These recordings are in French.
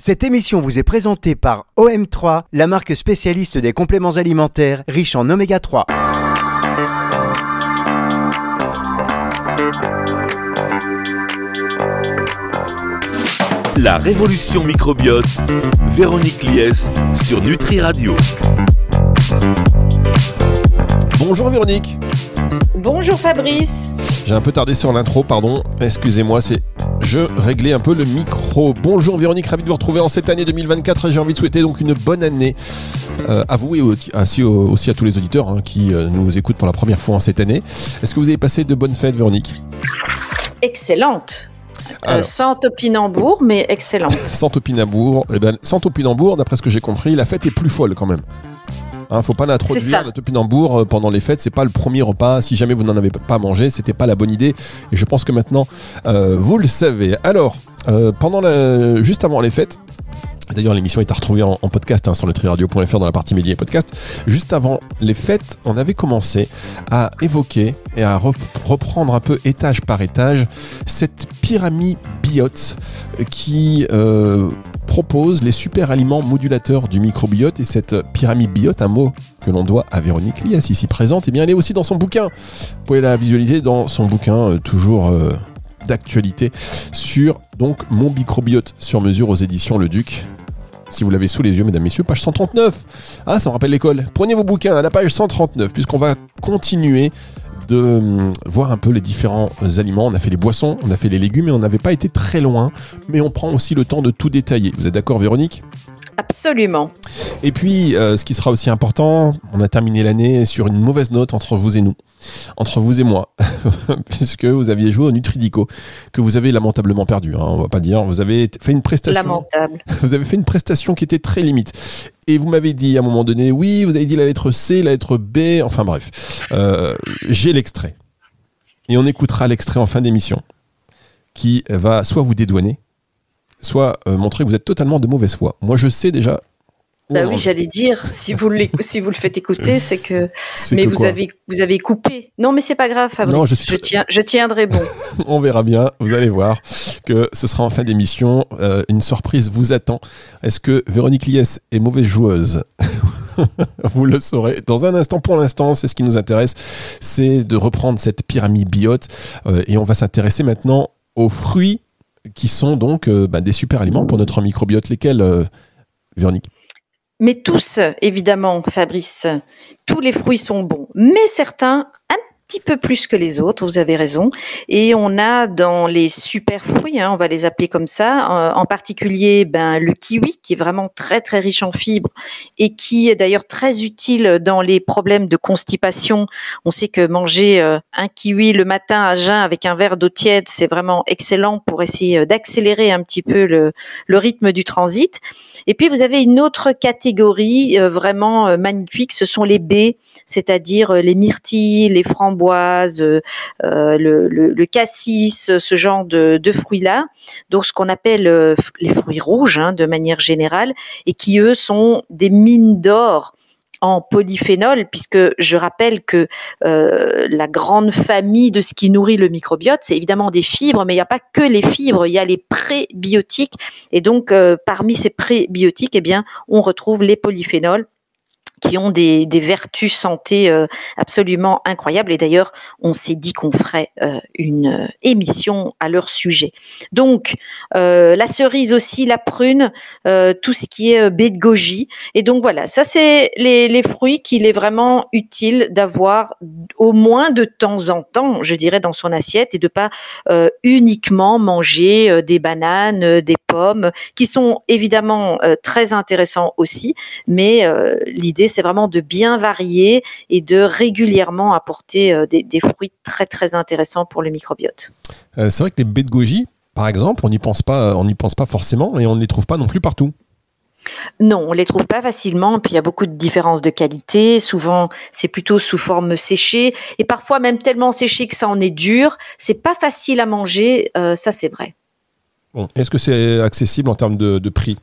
Cette émission vous est présentée par OM3, la marque spécialiste des compléments alimentaires riches en oméga 3. La révolution microbiote, Véronique Lies sur Nutri Radio. Bonjour Véronique. Bonjour Fabrice. J'ai un peu tardé sur l'intro, pardon. Excusez-moi, c'est je réglais un peu le micro. Bonjour Véronique, ravi de vous retrouver en cette année 2024 j'ai envie de souhaiter donc une bonne année euh, à vous et aussi, à tous les auditeurs hein, qui euh, nous écoutent pour la première fois en cette année. Est-ce que vous avez passé de bonnes fêtes Véronique? Excellente. Euh, sans topinambour, mais excellente. sans topinambour, eh ben, sans topinambour, d'après ce que j'ai compris, la fête est plus folle quand même. Hein, faut pas l'introduire le topinambour pendant les fêtes. C'est pas le premier repas. Si jamais vous n'en avez pas mangé, c'était pas la bonne idée. Et je pense que maintenant, euh, vous le savez. Alors, euh, pendant la, juste avant les fêtes. D'ailleurs, l'émission est à retrouver en, podcast hein, sur le triradio.fr dans la partie médias et podcast. Juste avant les fêtes, on avait commencé à évoquer et à reprendre un peu étage par étage cette pyramide biote qui propose les super aliments modulateurs du microbiote et cette pyramide biote, un mot que l'on doit à Véronique Lias ici présente, et eh bien elle est aussi dans son bouquin. Vous pouvez la visualiser dans son bouquin euh, toujours euh, d'actualité sur donc mon microbiote sur mesure aux éditions Le Duc. Si vous l'avez sous les yeux, mesdames, messieurs, page 139. Ah, ça me rappelle l'école. Prenez vos bouquins à la page 139, puisqu'on va continuer de hum, voir un peu les différents aliments. On a fait les boissons, on a fait les légumes et on n'avait pas été très loin, mais on prend aussi le temps de tout détailler. Vous êtes d'accord Véronique? Absolument. Et puis, euh, ce qui sera aussi important, on a terminé l'année sur une mauvaise note entre vous et nous, entre vous et moi, puisque vous aviez joué au Nutridico, que vous avez lamentablement perdu. Hein, on va pas dire. Vous avez fait une prestation. Lamentable. Vous avez fait une prestation qui était très limite. Et vous m'avez dit à un moment donné, oui, vous avez dit la lettre C, la lettre B, enfin bref. Euh, j'ai l'extrait. Et on écoutera l'extrait en fin d'émission, qui va soit vous dédouaner, soit euh, montrer que vous êtes totalement de mauvaise foi. Moi, je sais déjà. Bah oui, j'allais dire, si vous, si vous le faites écouter, c'est que. Mais vous avez, vous avez coupé. Non, mais c'est pas grave, Fabrice. Non, je, tiens, je tiendrai bon. On verra bien, vous allez voir que ce sera en fin d'émission. Euh, une surprise vous attend. Est-ce que Véronique Lies est mauvaise joueuse vous le saurez dans un instant. Pour l'instant, c'est ce qui nous intéresse, c'est de reprendre cette pyramide biote euh, et on va s'intéresser maintenant aux fruits qui sont donc euh, bah, des super aliments pour notre microbiote. Lesquels, Véronique? Mais tous, évidemment, Fabrice, tous les fruits sont bons, mais certains un petit peu plus que les autres, vous avez raison. Et on a dans les super fruits, hein, on va les appeler comme ça, en particulier ben, le kiwi, qui est vraiment très très riche en fibres et qui est d'ailleurs très utile dans les problèmes de constipation. On sait que manger euh, un kiwi le matin à jeun avec un verre d'eau tiède, c'est vraiment excellent pour essayer euh, d'accélérer un petit peu le, le, rythme du transit. Et puis vous avez une autre catégorie euh, vraiment magnifique, ce sont les baies, c'est-à-dire les myrtilles, les framboises, euh, euh, le, cassis, ce genre de, fruits-là. Donc ce qu'on appelle euh, les fruits rouges hein, de manière générale et qui eux sont des mines d'or en polyphénol, puisque je rappelle que la grande famille de ce qui nourrit le microbiote, c'est évidemment des fibres, mais il n'y a pas que les fibres, il y a les prébiotiques. Et donc, parmi ces prébiotiques, eh bien, on retrouve les polyphénols qui ont des, vertus santé euh, absolument incroyables. Et d'ailleurs, on s'est dit qu'on ferait euh, une euh, émission à leur sujet. Donc, la cerise aussi, la prune, tout ce qui est baie de goji. Et donc voilà, ça c'est les, les fruits qu'il est vraiment utile d'avoir au moins de temps en temps, je dirais, dans son assiette et de pas uniquement manger des bananes, des pommes, qui sont évidemment très intéressants aussi. Mais l'idée c'est vraiment de bien varier et de régulièrement apporter euh, des, fruits très très intéressants pour le microbiote. Euh, c'est vrai que les baies de goji, par exemple, on n'y pense pas, on n'y pense pas forcément et on ne les trouve pas non plus partout. Non, on les trouve pas facilement. Puis il y a beaucoup de différences de qualité. Souvent, c'est plutôt sous forme séchée et parfois même tellement séché que ça en est dur. C'est pas facile à manger. Euh, ça, c'est vrai. Bon, est-ce que c'est accessible en termes de prix?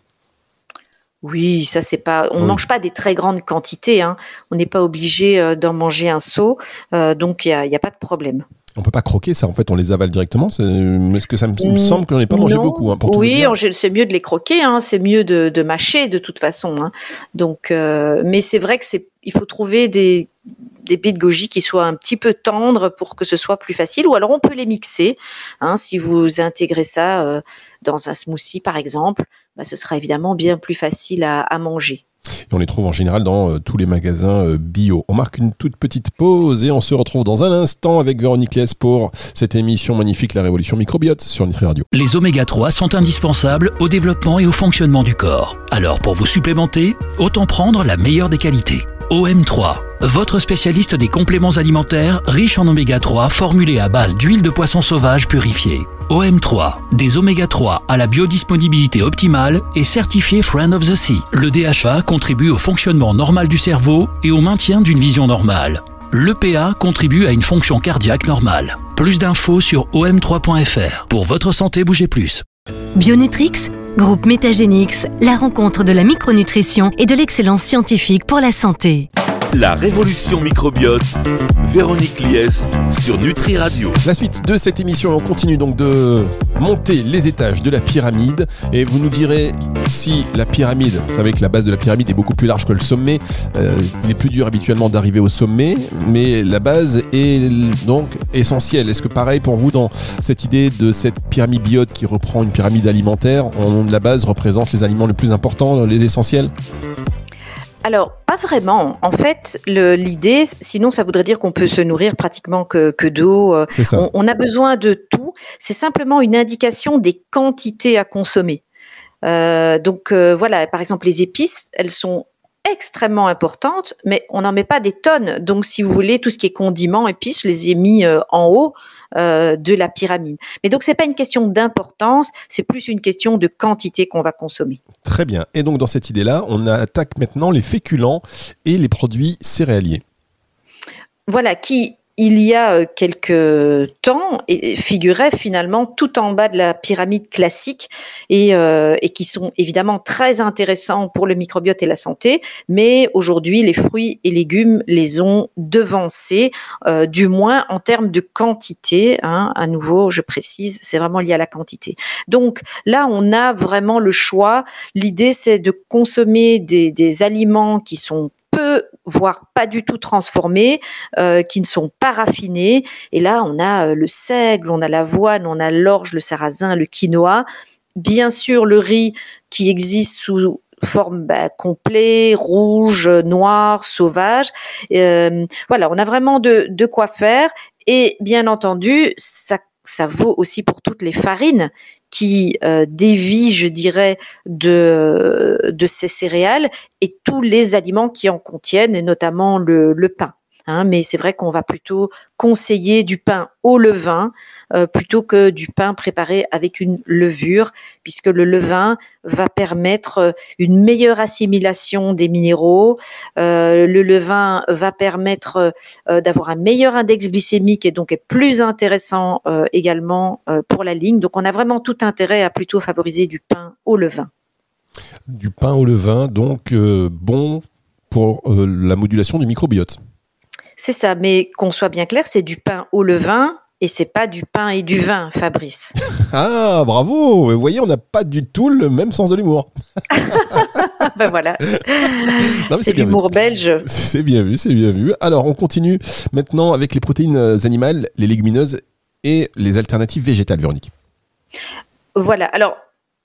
Oui, ça c'est pas. On ne mange pas des très grandes quantités. Hein. On n'est pas obligé euh, d'en manger un seau, euh, donc il n'y a, pas de problème. On peut pas croquer ça, en fait, on les avale directement. Est-ce que ça me, semble que j'en ai pas mangé beaucoup hein, pour Oui, c'est mieux de les croquer, hein, c'est mieux de, mâcher de toute façon. Hein. Donc, euh, mais c'est vrai que c'est, il faut trouver des des de goji qui soient un petit peu tendres pour que ce soit plus facile. Ou alors on peut les mixer. si vous intégrez ça euh, dans un smoothie par exemple, bah, ce sera évidemment bien plus facile à manger. Et on les trouve en général dans euh, tous les magasins euh, bio. On marque une toute petite pause et on se retrouve dans un instant avec Véronique Lès pour cette émission magnifique La Révolution Microbiote sur Nutri Radio. Les oméga 3 sont indispensables au développement et au fonctionnement du corps. Alors pour vous supplémenter, autant prendre la meilleure des qualités. OM3, votre spécialiste des compléments alimentaires riches en oméga 3 formulés à base d'huile de poisson sauvage purifiée. OM3, des oméga 3 à la biodisponibilité optimale et certifié Friend of the Sea. Le DHA contribue au fonctionnement normal du cerveau et au maintien d'une vision normale. L'EPA contribue à une fonction cardiaque normale. Plus d'infos sur om3.fr. Pour votre santé, bougez plus. Bionutrix, groupe Métagénix, la rencontre de la micronutrition et de l'excellence scientifique pour la santé. La révolution microbiote, Véronique Lies sur Nutri Radio. La suite de cette émission, on continue donc de monter les étages de la pyramide et vous nous direz si la pyramide, vous savez que la base de la pyramide est beaucoup plus large que le sommet, euh, il est plus dur habituellement d'arriver au sommet, mais la base est donc essentielle. Est-ce que pareil pour vous dans cette idée de cette pyramide biote qui reprend une pyramide alimentaire, la base représente les aliments les plus importants, les essentiels? Alors, pas vraiment. En fait, l'idée, sinon ça voudrait dire qu'on peut se nourrir pratiquement que, que d'eau. Euh, on, on, a besoin de tout. C'est simplement une indication des quantités à consommer. Euh, donc euh, voilà, par exemple, les épices, elles sont extrêmement importantes, mais on n'en met pas des tonnes. Donc, si vous voulez, tout ce qui est condiments, épices, je les ai mis en haut. Euh, de la pyramide. Mais donc c'est pas une question d'importance, c'est plus une question de quantité qu'on va consommer. Très bien. Et donc dans cette idée-là, on attaque maintenant les féculents et les produits céréaliers. Voilà, qui il y a euh, quelques temps et figurait finalement tout en bas de la pyramide classique et, euh, et, qui sont évidemment très intéressants pour le microbiote et la santé, mais aujourd'hui les fruits et légumes les ont devancés, euh, du moins en termes de quantité. Hein, à nouveau, je précise, c'est vraiment lié à la quantité. Donc là, on a vraiment le choix. L'idée, c'est de consommer des, des aliments qui sont peu, voire pas du tout transformés, euh, qui ne sont pas raffinés. Et là, on a euh, le seigle, on a l'avoine, on a l'orge, le sarrasin, le quinoa. Bien sûr, le riz qui existe sous forme bah, complet, rouge, noir, sauvage. Euh, voilà, on a vraiment de, de quoi faire. Et bien entendu, ça ça vaut aussi pour toutes les farines qui euh, dévie, je dirais, de, ces céréales et tous les aliments qui en contiennent, et notamment le, le pain. Hein, mais c'est vrai qu'on va plutôt conseiller du pain au levain euh, plutôt que du pain préparé avec une levure, puisque le levain va permettre euh, une meilleure assimilation des minéraux. Euh, le levain va permettre d'avoir un meilleur index glycémique et donc est plus intéressant également pour la ligne. Donc on a vraiment tout intérêt à plutôt favoriser du pain au levain. Du pain au levain, donc bon pour la modulation du microbiote. C'est ça, mais qu'on soit bien clair, c'est du pain au levain et c'est pas du pain et du vin, Fabrice. ah, bravo Vous voyez, on n'a pas du tout le même sens de l'humour. ben voilà. C'est l'humour belge. C'est bien vu, c'est bien vu. Alors, on continue maintenant avec les protéines animales, les légumineuses et les alternatives végétales, Véronique. Voilà. Alors,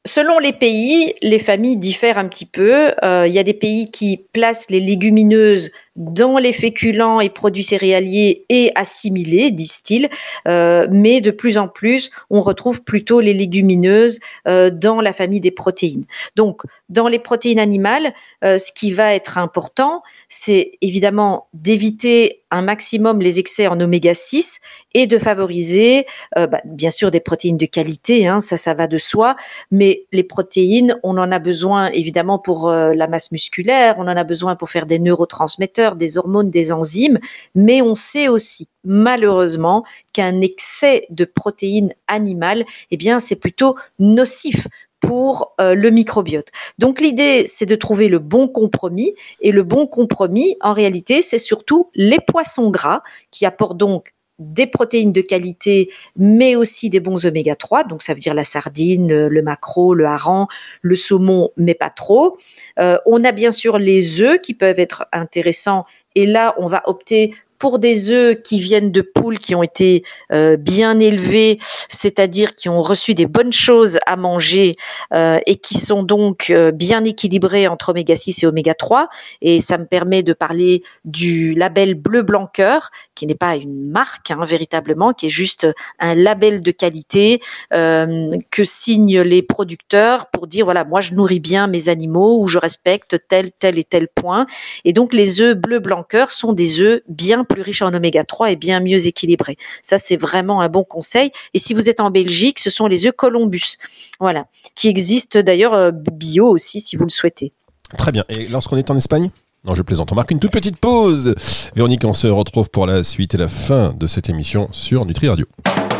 Selon les pays, les familles diffèrent un petit peu. Euh, il y a des pays qui placent les légumineuses dans les féculents et produits céréaliers et assimilés, disent-ils. Euh, mais de plus en plus, on retrouve plutôt les légumineuses euh, dans la famille des protéines. Donc, dans les protéines animales, ce qui va être important, c'est évidemment d'éviter un maximum les excès en oméga 6 et de favoriser, bah, bien sûr, des protéines de qualité, hein, ça, ça va de soi, mais les protéines, on en a besoin évidemment pour euh, la masse musculaire, on en a besoin pour faire des neurotransmetteurs, des hormones, des enzymes, mais on sait aussi malheureusement qu'un excès de protéines animales, eh bien, c'est plutôt nocif pour euh, le microbiote. Donc l'idée, c'est de trouver le bon compromis. Et le bon compromis, en réalité, c'est surtout les poissons gras qui apportent donc des protéines de qualité, mais aussi des bons oméga 3. Donc ça veut dire la sardine, le maquereau, le hareng, le saumon, mais pas trop. Euh, on a bien sûr les œufs qui peuvent être intéressants. Et là, on va opter pour des œufs qui viennent de poules qui ont été euh, bien élevés, c'est-à-dire qui ont reçu des bonnes choses à manger euh, et qui sont donc euh, bien équilibrés entre oméga 6 et oméga 3. Et ça me permet de parler du label bleu blanc cœur, qui n'est pas une marque hein, véritablement, qui est juste un label de qualité que signent les producteurs pour dire voilà moi je nourris bien mes animaux ou je respecte tel tel et tel point. Et donc les œufs bleu blanc cœur sont des œufs bien plus riche en oméga 3 et bien mieux équilibré. Ça, c'est vraiment un bon conseil. Et si vous êtes en Belgique, ce sont les œufs Columbus. Voilà. Qui existent d'ailleurs euh, bio aussi, si vous le souhaitez. Très bien. Et lorsqu'on est en Espagne? Non, je plaisante. On marque une toute petite pause. Véronique, on se retrouve pour la suite et la fin de cette émission sur Nutri Radio.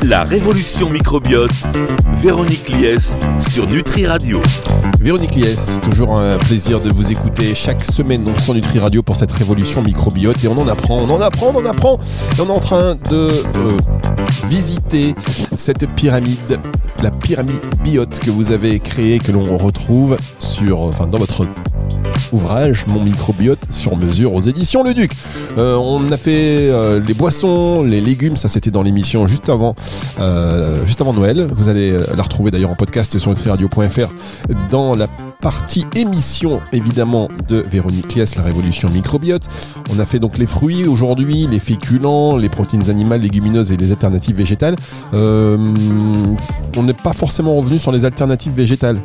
La révolution microbiote, Véronique Lies sur Nutri Radio. Véronique Lies, toujours un plaisir de vous écouter chaque semaine sur Nutri Radio pour cette révolution microbiote et on en apprend, on en apprend, on en apprend. Et on est en train de euh, visiter cette pyramide, la pyramide biote que vous avez créée, que l'on retrouve sur, enfin, dans votre ouvrage, Mon microbiote sur mesure aux éditions Le Duc. Euh, on a fait euh, les boissons, les légumes, ça c'était dans l'émission juste avant, euh, juste avant Noël. Vous allez la retrouver d'ailleurs en podcast sur nutriradio.fr dans la partie émission évidemment de Véronique Lies, la révolution microbiote. On a fait donc les fruits aujourd'hui, les féculents, les protéines animales, légumineuses et les alternatives végétales. on n'est pas forcément revenu sur les alternatives végétales.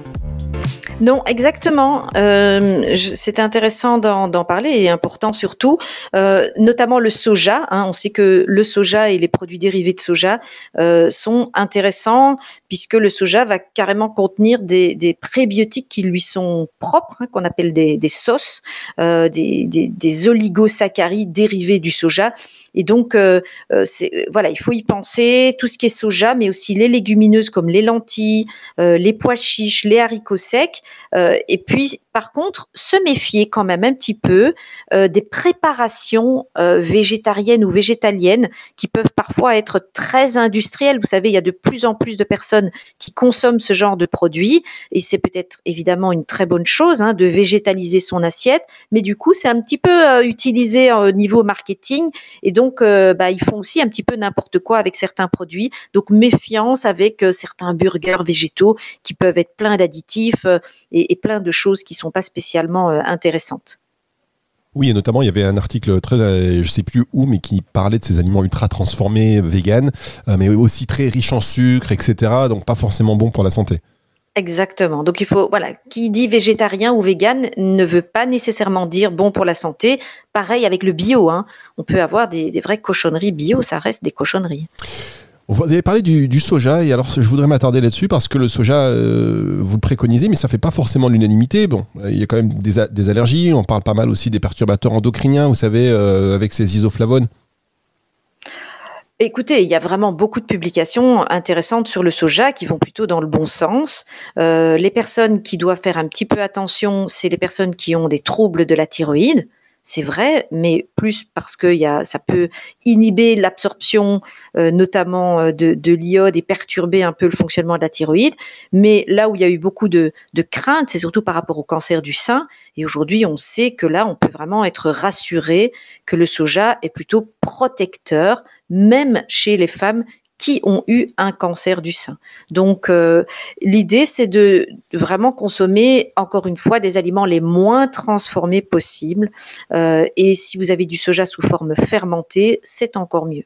Non, exactement. Euh, c'est intéressant d'en parler et important surtout, euh, notamment le soja. Hein. on sait que le soja et les produits dérivés de soja euh, sont intéressants puisque le soja va carrément contenir des, des prébiotiques qui lui sont propres, hein, qu'on appelle des, des sauces, euh, des, des, des oligosaccharides dérivés du soja et donc, euh, euh, c'est voilà, il faut y penser. Tout ce qui est soja, mais aussi les légumineuses comme les lentilles, euh, les pois chiches, les haricots secs. et puis, par contre, se méfier quand même un petit peu des préparations végétariennes ou végétaliennes qui peuvent parfois être très industrielles. Vous savez, il y a de plus en plus de personnes qui consomment ce genre de produits et c'est peut-être évidemment une très bonne chose hein, de végétaliser son assiette, mais du coup, c'est un petit peu utilisé au niveau marketing et donc donc, euh, bah, ils font aussi un petit peu n'importe quoi avec certains produits. Donc, méfiance avec euh, certains burgers végétaux qui peuvent être pleins d'additifs euh, et, plein de choses qui sont pas spécialement intéressantes. Oui, et notamment, il y avait un article très, je sais plus où, mais qui parlait de ces aliments ultra transformés, vegan, mais aussi très riches en sucre, etc. Donc, pas forcément bon pour la santé. Exactement. Donc il faut voilà, qui dit végétarien ou vegan ne veut pas nécessairement dire bon pour la santé. Pareil avec le bio. Hein. On peut avoir des, vraies cochonneries bio, ça reste des cochonneries. Vous avez parlé du, soja et alors je voudrais m'attarder là-dessus parce que le soja, euh, vous le préconisez, mais ça fait pas forcément l'unanimité. Bon, il y a quand même des, allergies. On parle pas mal aussi des perturbateurs endocriniens, vous savez, euh, avec ces isoflavones. Écoutez, il y a vraiment beaucoup de publications intéressantes sur le soja qui vont plutôt dans le bon sens. Euh, les personnes qui doivent faire un petit peu attention, c'est les personnes qui ont des troubles de la thyroïde c'est vrai, mais plus parce que ça peut inhiber l'absorption, euh, notamment euh, de, de l'iode et perturber un peu le fonctionnement de la thyroïde. Mais là où il y a eu beaucoup de craintes, c'est surtout par rapport au cancer du sein. Et aujourd'hui, on sait que là, on peut vraiment être rassuré que le soja est plutôt protecteur, même chez les femmes qui ont eu un cancer du sein. Donc euh, l'idée c'est de, vraiment consommer encore une fois des aliments les moins transformés possibles euh, et si vous avez du soja sous forme fermentée, c'est encore mieux.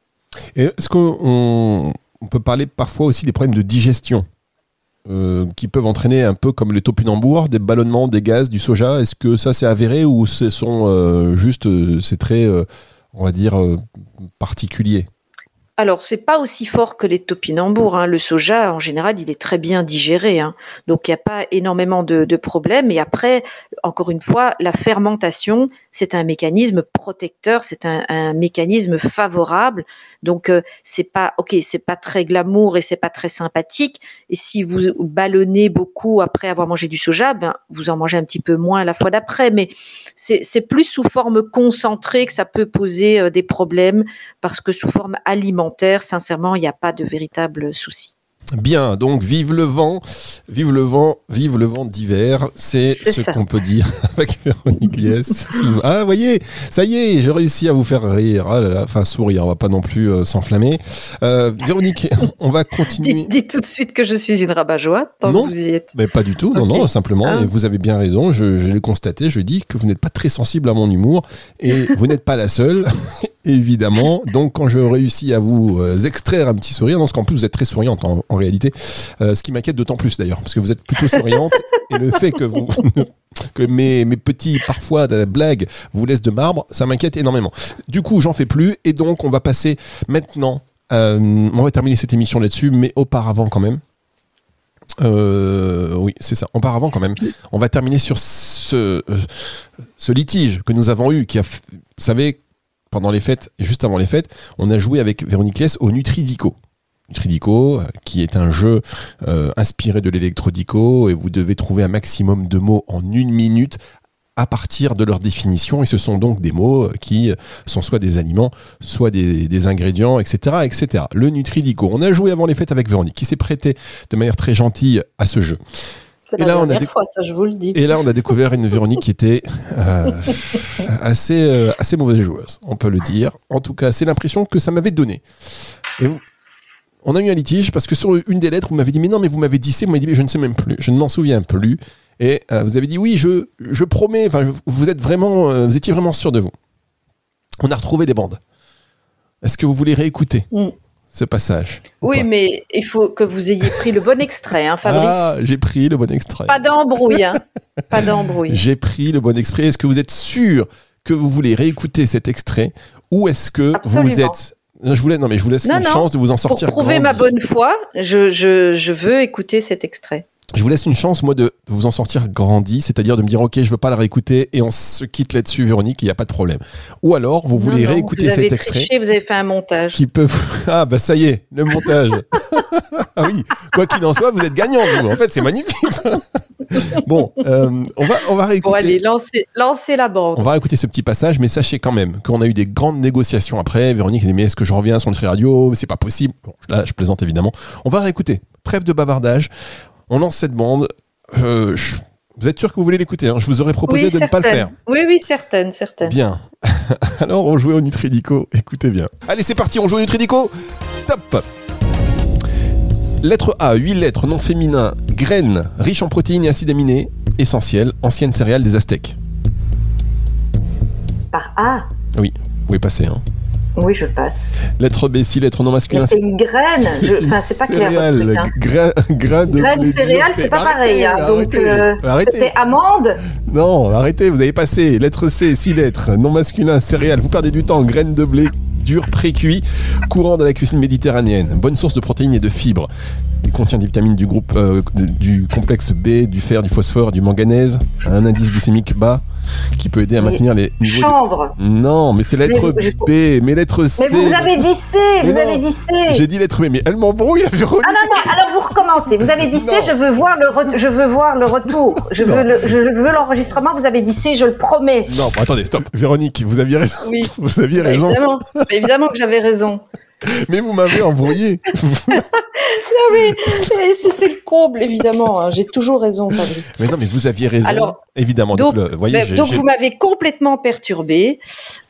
Est-ce qu'on peut parler parfois aussi des problèmes de digestion euh, qui peuvent entraîner un peu comme les topinambours, des ballonnements, des gaz, du soja? Est-ce que ça c'est avéré ou ce sont juste, c'est très, on va dire, particulier? Alors, c'est pas aussi fort que les topinambours. Hein. Le soja, en général, il est très bien digéré. Hein. Donc, il n'y a pas énormément de, problèmes. Et après, encore une fois, la fermentation, c'est un mécanisme protecteur, c'est un, un, mécanisme favorable. Donc, euh, c'est pas, ok, c'est pas très glamour et c'est pas très sympathique. Et si vous ballonnez beaucoup après avoir mangé du soja, ben, vous en mangez un petit peu moins la fois d'après. Mais c'est plus sous forme concentrée que ça peut poser euh, des problèmes parce que sous forme alimentaire, sincèrement, il n'y a pas de véritable souci. Bien, donc vive le vent, vive le vent, vive le vent d'hiver, c'est ce qu'on peut dire avec Véronique Lies. Ah, voyez, ça y est, j'ai réussi à vous faire rire, ah là là, enfin sourire, on va pas non plus euh, s'enflammer. Euh, Véronique, on va continuer. Dites, tout de suite que je suis une rabat-joie tant non, que vous y êtes. Mais pas du tout, non, non, simplement, ah. et vous avez bien raison, je, je l'ai constaté, je dis que vous n'êtes pas très sensible à mon humour, et vous n'êtes pas la seule, évidemment. Donc quand je réussis à vous euh, extraire un petit sourire, dans ce qu'en plus vous êtes très souriante en, réalité, euh, ce qui m'inquiète d'autant plus d'ailleurs, parce que vous êtes plutôt souriante et le fait que vous que mes, petits parfois blagues vous laissent de marbre, ça m'inquiète énormément. Du coup, j'en fais plus et donc on va passer maintenant. Euh, on va terminer cette émission là-dessus, mais auparavant quand même. oui, c'est ça. Auparavant, quand même, on va terminer sur ce, ce litige que nous avons eu, qui a, vous savez, pendant les fêtes juste avant les fêtes, on a joué avec Véronique Lès au Nutridico. Nutridico, euh, qui est un jeu euh, inspiré de l'électrodico, et vous devez trouver un maximum de mots en une minute à partir de leur définition. Et ce sont donc des mots euh, qui sont soit des aliments, soit des, des ingrédients, etc., etc. Le Nutridico. On a joué avant les fêtes avec Véronique, qui s'est prêtée de manière très gentille à ce jeu. Et là, on a fois, ça, je vous le dis. Et là, on a découvert une Véronique qui était euh, assez, euh, assez mauvaise joueuse, on peut le dire. En tout cas, c'est l'impression que ça m'avait donné. Et on a eu un litige parce que sur une des lettres, vous m'avez dit, mais non, mais vous m'avez dit c'est, vous m'avez dit, mais je ne sais même plus, je ne m'en souviens plus. Et euh, vous avez dit, oui, je, je promets, enfin, vous êtes vraiment, vous étiez vraiment sûr de vous. On a retrouvé les bandes. Est-ce que vous voulez réécouter mm ce passage. Oui, mais il faut que vous ayez pris le bon extrait, hein, Fabrice. Ah, j'ai pris le bon extrait. Pas d'embrouille, hein. Pas d'embrouille. J'ai pris le bon extrait. Est-ce que vous êtes sûr que vous voulez réécouter cet extrait ou est-ce que vous êtes je voulais, non, mais je vous laisse une chance de vous en sortir. Pour prouver ma bonne foi, je, je, je veux écouter cet extrait je vous laisse une chance, moi, de vous en sortir grandi, c'est-à-dire de me dire, OK, je veux pas la réécouter et on se quitte là-dessus, Véronique, il n'y a pas de problème. Ou alors, vous voulez réécouter vous cet extrait. Triché, vous avez fait un montage. Qui peut. Ah, bah ça y est, le montage. ah oui, quoi qu'il en soit, vous êtes gagnant, vous. En fait, c'est magnifique. bon, euh, on, va, on va réécouter. Bon, allez, lancez, la bande. On va réécouter ce petit passage, mais sachez quand même qu'on a eu des grandes négociations après. Véronique dit, mais est-ce que je reviens sur le radio? C'est pas possible. Bon, là, je plaisante évidemment. On va réécouter. Trêve de bavardage. On lance cette bande. Euh, vous êtes sûr que vous voulez l'écouter hein Je vous aurais proposé de ne pas le faire. Oui, oui, certaines, certaines. Bien. Alors, on jouait au Nutridico. Écoutez bien. Allez, c'est parti, on joue au Nutridico. Top Lettre A, 8 lettres, nom féminin, graines, riche en protéines et acides aminés, essentiel, ancienne céréale des Aztèques. Par A Oui, vous pouvez passer. Hein. Oui, je passe. Lettre B, si lettre non masculin. C'est une graine. Enfin, c'est pas clair. Hein. Grain, grain de graine céréale, c'est pas pareil. Hein. Donc, euh, c'était amande. Non, arrêtez, vous avez passé. Lettre C, six lettres. Non masculin, céréales. Vous perdez du temps. Graines de blé dur, pré-cuit, courant de la cuisine méditerranéenne. Bonne source de protéines et de fibres. Il contient des vitamines du groupe euh, du complexe B, du fer, du phosphore, du manganèse, un indice glycémique bas qui peut aider à maintenir les niveaux Chanvre. Non, mais c'est lettre B, mais lettre C. Mais vous avez dit C, vous avez dit C. J'ai dit lettre B, mais elle m'embrouille. Ah non non, alors vous recommencez. Vous avez dit C, je veux voir le je veux voir le retour. Je veux le... je veux l'enregistrement. Vous avez dit C, je le promets. Non, attendez, stop. Véronique, vous aviez raison. Oui. Vous aviez raison. Évidemment, évidemment que j'avais raison. Mais vous m'avez embrouillé. non mais c'est le comble évidemment. Hein. J'ai toujours raison, Fabrice. Mais non, mais vous aviez raison. Alors, évidemment. Donc, voyez, donc vous m'avez complètement perturbé.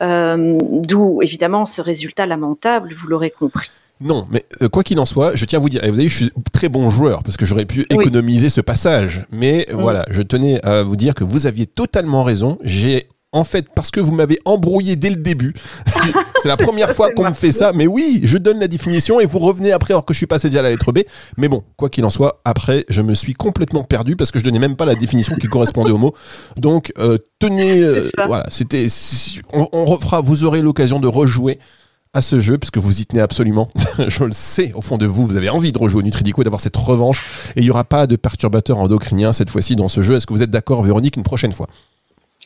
Euh, D'où évidemment ce résultat lamentable. Vous l'aurez compris. Non, mais euh, quoi qu'il en soit, je tiens à vous dire, et vous avez, je suis très bon joueur parce que j'aurais pu économiser ce passage, mais voilà, je tenais à vous dire que vous aviez totalement raison. J'ai en fait, parce que vous m'avez embrouillé dès le début. c'est la première fois qu'on me fait ça. Mais oui, je donne la définition et vous revenez après alors que je suis passé déjà à la lettre B. Mais bon, quoi qu'il en soit, après, je me suis complètement perdu parce que je donnais même pas la définition qui correspondait au mot. Donc, euh, tenez, euh, voilà, c'était, on, refera, vous aurez l'occasion de rejouer à ce jeu, puisque vous y tenez absolument. je le sais, au fond de vous, vous avez envie de rejouer au Nutridico et d'avoir cette revanche. Et il n'y aura pas de perturbateur endocrinien cette fois-ci dans ce jeu. Est-ce que vous êtes d'accord, Véronique, une prochaine fois?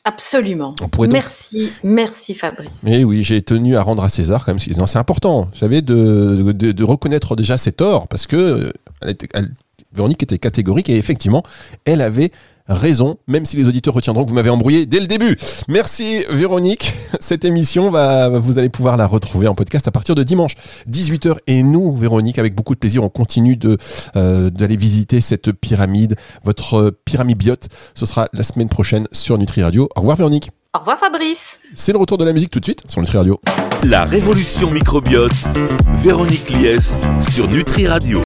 Absolument. Merci, merci Fabrice. Mais oui, j'ai tenu à rendre à César quand même. C'est important. J'avais de, de, reconnaître déjà ses torts parce que elle était, Véronique était catégorique et effectivement, elle avait raison, même si les auditeurs retiendront que vous m'avez embrouillé dès le début. Merci Véronique. Cette émission, va, vous allez pouvoir la retrouver en podcast à partir de dimanche 18h. Et nous, Véronique, avec beaucoup de plaisir, on continue de euh, d'aller visiter cette pyramide, votre pyramide biote. Ce sera la semaine prochaine sur Nutri Radio. Au revoir Véronique. Au revoir Fabrice. C'est le retour de la musique tout de suite sur Nutri Radio. La révolution microbiote, Véronique Lies sur Nutri Radio.